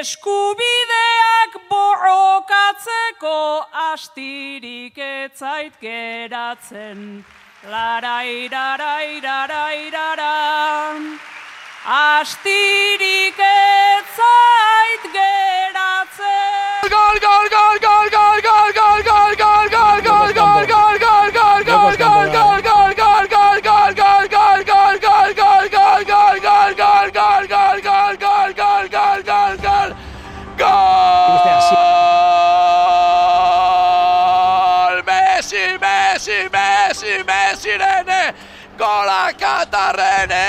eskubideak borrokatzeko astirik etzait geratzen. Lara irara irara irara, astirik. Messi, Messi, Messi, Messi, René. Gola Katarene.